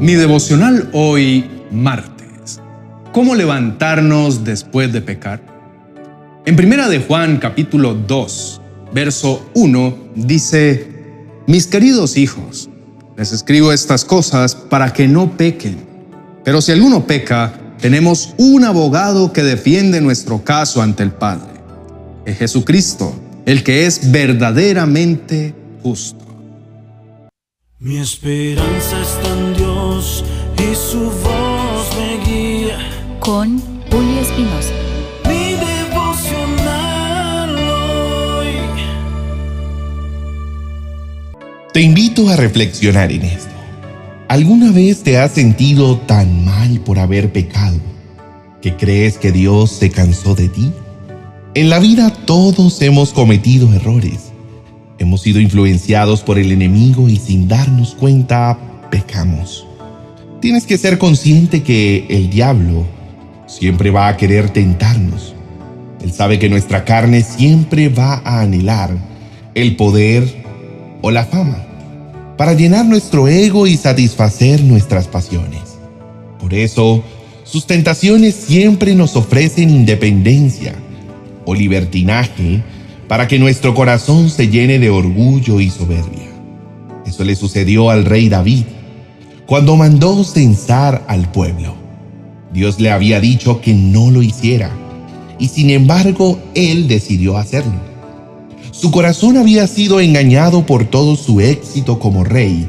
Mi devocional hoy, martes. ¿Cómo levantarnos después de pecar? En primera de Juan capítulo 2, verso 1 dice, Mis queridos hijos, les escribo estas cosas para que no pequen. Pero si alguno peca, tenemos un abogado que defiende nuestro caso ante el Padre, es Jesucristo, el que es verdaderamente justo. Mi esperanza está en Dios y su voz me guía. Con Julio Espinosa. Mi devocional hoy. Te invito a reflexionar en esto. ¿Alguna vez te has sentido tan mal por haber pecado que crees que Dios se cansó de ti? En la vida todos hemos cometido errores Hemos sido influenciados por el enemigo y sin darnos cuenta pecamos. Tienes que ser consciente que el diablo siempre va a querer tentarnos. Él sabe que nuestra carne siempre va a anhelar el poder o la fama para llenar nuestro ego y satisfacer nuestras pasiones. Por eso, sus tentaciones siempre nos ofrecen independencia o libertinaje para que nuestro corazón se llene de orgullo y soberbia. Eso le sucedió al rey David cuando mandó censar al pueblo. Dios le había dicho que no lo hiciera y sin embargo él decidió hacerlo. Su corazón había sido engañado por todo su éxito como rey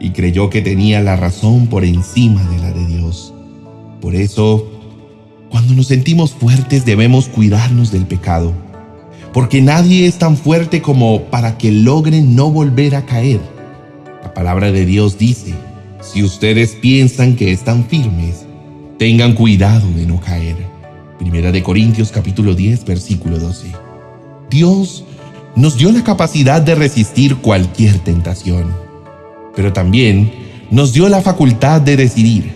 y creyó que tenía la razón por encima de la de Dios. Por eso, cuando nos sentimos fuertes debemos cuidarnos del pecado porque nadie es tan fuerte como para que logren no volver a caer. La palabra de Dios dice, si ustedes piensan que están firmes, tengan cuidado de no caer. Primera de Corintios capítulo 10 versículo 12. Dios nos dio la capacidad de resistir cualquier tentación, pero también nos dio la facultad de decidir.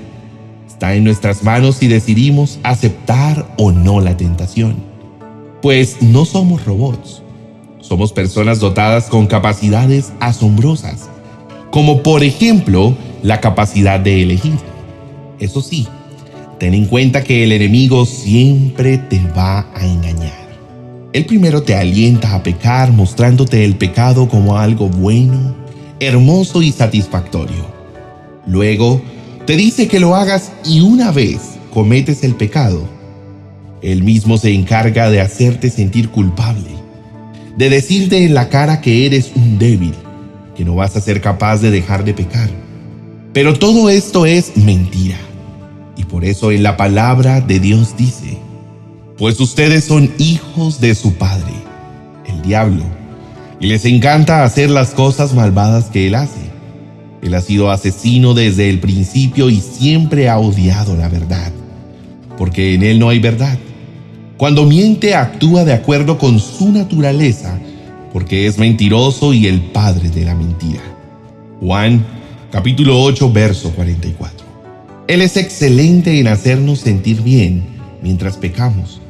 Está en nuestras manos si decidimos aceptar o no la tentación pues no somos robots. Somos personas dotadas con capacidades asombrosas, como por ejemplo la capacidad de elegir. Eso sí, ten en cuenta que el enemigo siempre te va a engañar. El primero te alienta a pecar mostrándote el pecado como algo bueno, hermoso y satisfactorio. Luego, te dice que lo hagas y una vez cometes el pecado, él mismo se encarga de hacerte sentir culpable, de decirte en la cara que eres un débil, que no vas a ser capaz de dejar de pecar. Pero todo esto es mentira. Y por eso en la palabra de Dios dice, pues ustedes son hijos de su Padre, el diablo, y les encanta hacer las cosas malvadas que él hace. Él ha sido asesino desde el principio y siempre ha odiado la verdad, porque en él no hay verdad. Cuando miente actúa de acuerdo con su naturaleza, porque es mentiroso y el padre de la mentira. Juan capítulo 8 verso 44. Él es excelente en hacernos sentir bien mientras pecamos,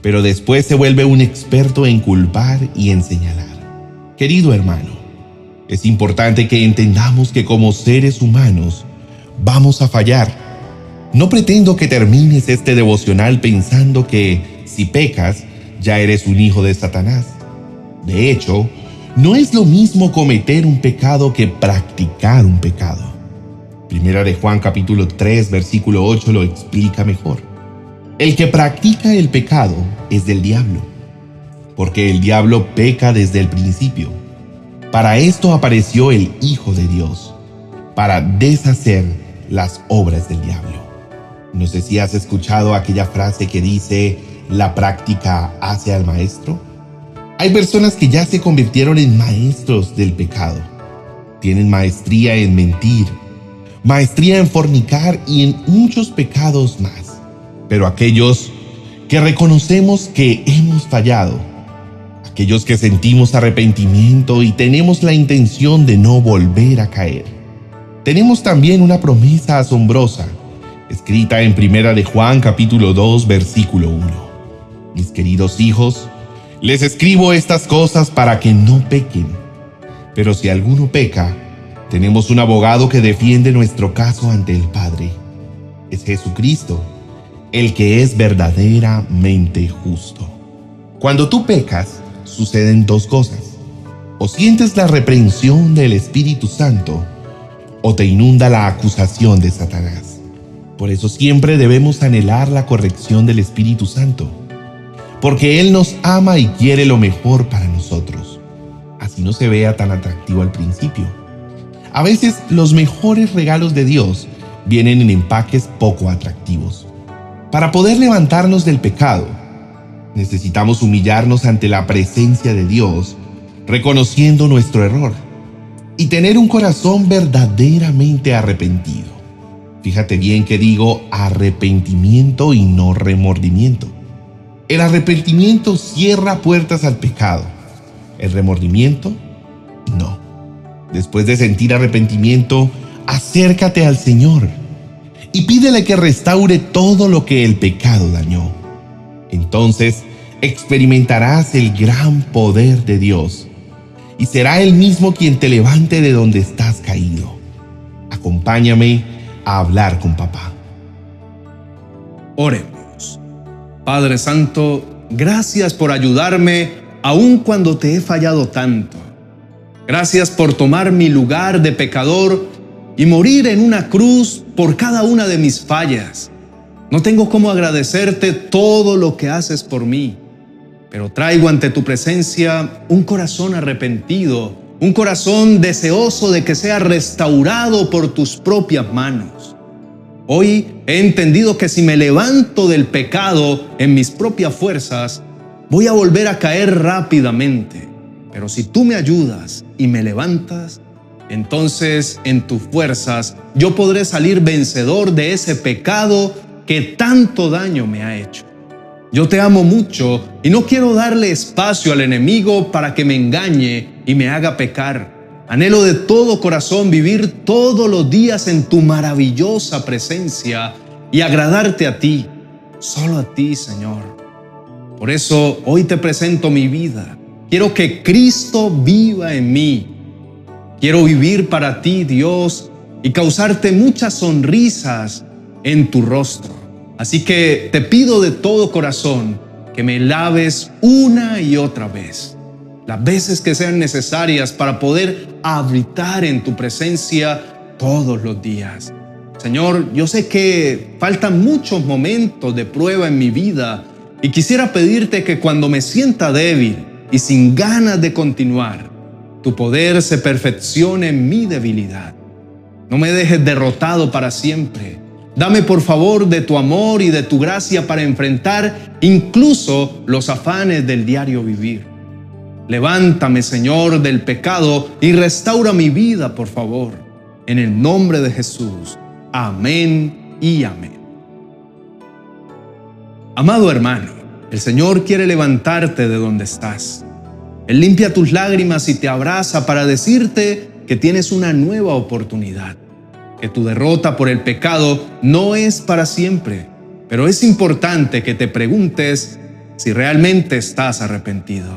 pero después se vuelve un experto en culpar y en señalar. Querido hermano, es importante que entendamos que como seres humanos vamos a fallar. No pretendo que termines este devocional pensando que si pecas, ya eres un hijo de Satanás. De hecho, no es lo mismo cometer un pecado que practicar un pecado. Primera de Juan capítulo 3 versículo 8 lo explica mejor. El que practica el pecado es del diablo, porque el diablo peca desde el principio. Para esto apareció el Hijo de Dios, para deshacer las obras del diablo. No sé si has escuchado aquella frase que dice, la práctica hace al maestro? Hay personas que ya se convirtieron en maestros del pecado. Tienen maestría en mentir, maestría en fornicar y en muchos pecados más. Pero aquellos que reconocemos que hemos fallado, aquellos que sentimos arrepentimiento y tenemos la intención de no volver a caer, tenemos también una promesa asombrosa escrita en Primera de Juan capítulo 2 versículo 1. Mis queridos hijos, les escribo estas cosas para que no pequen. Pero si alguno peca, Tenemos un abogado que defiende nuestro caso ante el Padre. Es Jesucristo, el que es verdaderamente justo. Cuando tú pecas, suceden dos cosas. O sientes la reprensión del Espíritu Santo, o te inunda la acusación de Satanás. Por eso siempre debemos anhelar la corrección del Espíritu Santo, porque Él nos ama y quiere lo mejor para nosotros. Así no se vea tan atractivo al principio a veces los mejores regalos de Dios vienen en empaques poco atractivos. Para poder levantarnos del pecado, necesitamos humillarnos ante la presencia de Dios, reconociendo nuestro error y tener un corazón verdaderamente arrepentido. Fíjate bien que digo arrepentimiento y no remordimiento. El arrepentimiento cierra puertas al pecado. El remordimiento, no. Después de sentir arrepentimiento, acércate al Señor y pídele que restaure todo lo que el pecado dañó. Entonces experimentarás el gran poder de Dios y será Él mismo quien te levante de donde estás caído. Acompáñame a hablar con papá. Oremos. Padre Santo, gracias por ayudarme aun cuando te he fallado tanto. Gracias por tomar mi lugar de pecador y morir en una cruz por cada una de mis fallas. No tengo cómo agradecerte todo lo que haces por mí, pero traigo ante tu presencia un corazón arrepentido, un corazón deseoso de que sea restaurado por tus propias manos. Hoy he entendido que si me levanto del pecado en mis propias fuerzas, voy a volver a caer rápidamente. Pero si tú me ayudas y me levantas, entonces en tus fuerzas yo podré salir vencedor de ese pecado que tanto daño me ha hecho. Yo te amo mucho y no quiero darle espacio al enemigo para que me engañe y me haga pecar. Anhelo de todo corazón vivir todos los días en tu maravillosa presencia y agradarte a ti, solo a ti, Señor. Por eso hoy te presento mi vida Quiero que Cristo viva en mí. Quiero vivir para ti, Dios, y causarte muchas sonrisas en tu rostro. Así que te pido de todo corazón que me laves una y otra vez, las veces que sean necesarias para poder habitar en tu presencia todos los días. Señor, yo sé que faltan muchos momentos de prueba en mi vida y quisiera pedirte que cuando me sienta débil, y sin ganas de continuar, tu poder se perfeccione en mi debilidad. No me dejes derrotado para siempre. Dame por favor de tu amor y de tu gracia para enfrentar incluso los afanes del diario vivir. Levántame, Señor, del pecado y restaura mi vida, por favor. En el nombre de Jesús. Amén y amén. Amado hermano, el Señor quiere levantarte de donde estás. Él limpia tus lágrimas y te abraza para decirte que tienes una nueva oportunidad, que tu derrota por el pecado no es para siempre, pero es importante que te preguntes si realmente estás arrepentido,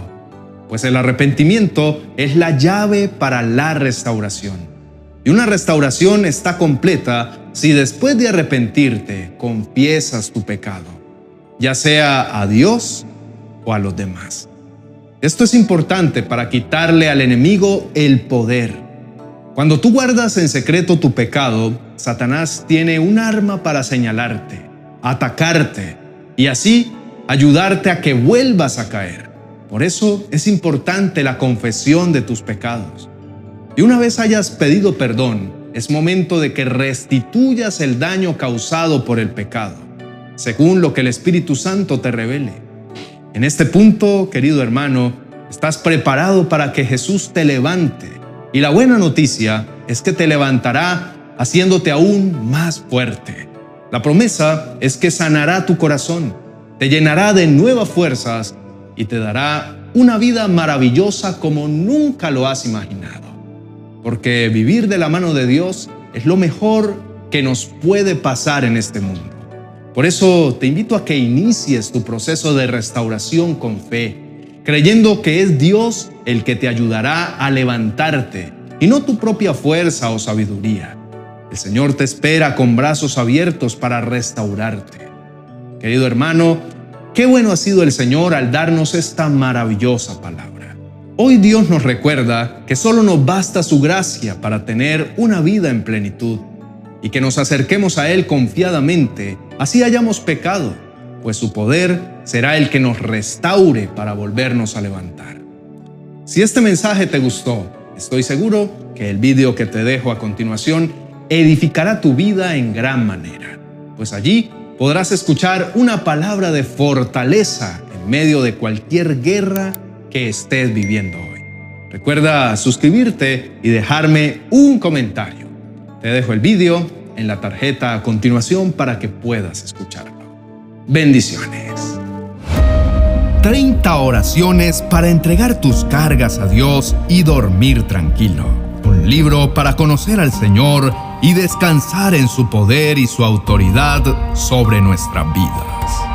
pues el arrepentimiento es la llave para la restauración. Y una restauración está completa si después de arrepentirte confiesas tu pecado ya sea a Dios o a los demás. Esto es importante para quitarle al enemigo el poder. Cuando tú guardas en secreto tu pecado, Satanás tiene un arma para señalarte, atacarte y así ayudarte a que vuelvas a caer. Por eso es importante la confesión de tus pecados. Y una vez hayas pedido perdón, es momento de que restituyas el daño causado por el pecado según lo que el Espíritu Santo te revele. En este punto, querido hermano, estás preparado para que Jesús te levante. Y la buena noticia es que te levantará haciéndote aún más fuerte. La promesa es que sanará tu corazón, te llenará de nuevas fuerzas y te dará una vida maravillosa como nunca lo has imaginado. Porque vivir de la mano de Dios es lo mejor que nos puede pasar en este mundo. Por eso te invito a que inicies tu proceso de restauración con fe, creyendo que es Dios el que te ayudará a levantarte y no tu propia fuerza o sabiduría. El Señor te espera con brazos abiertos para restaurarte. Querido hermano, qué bueno ha sido el Señor al darnos esta maravillosa palabra. Hoy Dios nos recuerda que solo nos basta su gracia para tener una vida en plenitud y que nos acerquemos a Él confiadamente, así hayamos pecado, pues su poder será el que nos restaure para volvernos a levantar. Si este mensaje te gustó, estoy seguro que el vídeo que te dejo a continuación edificará tu vida en gran manera, pues allí podrás escuchar una palabra de fortaleza en medio de cualquier guerra que estés viviendo hoy. Recuerda suscribirte y dejarme un comentario. Te dejo el vídeo en la tarjeta a continuación para que puedas escucharlo. Bendiciones. 30 oraciones para entregar tus cargas a Dios y dormir tranquilo. Un libro para conocer al Señor y descansar en su poder y su autoridad sobre nuestra vida.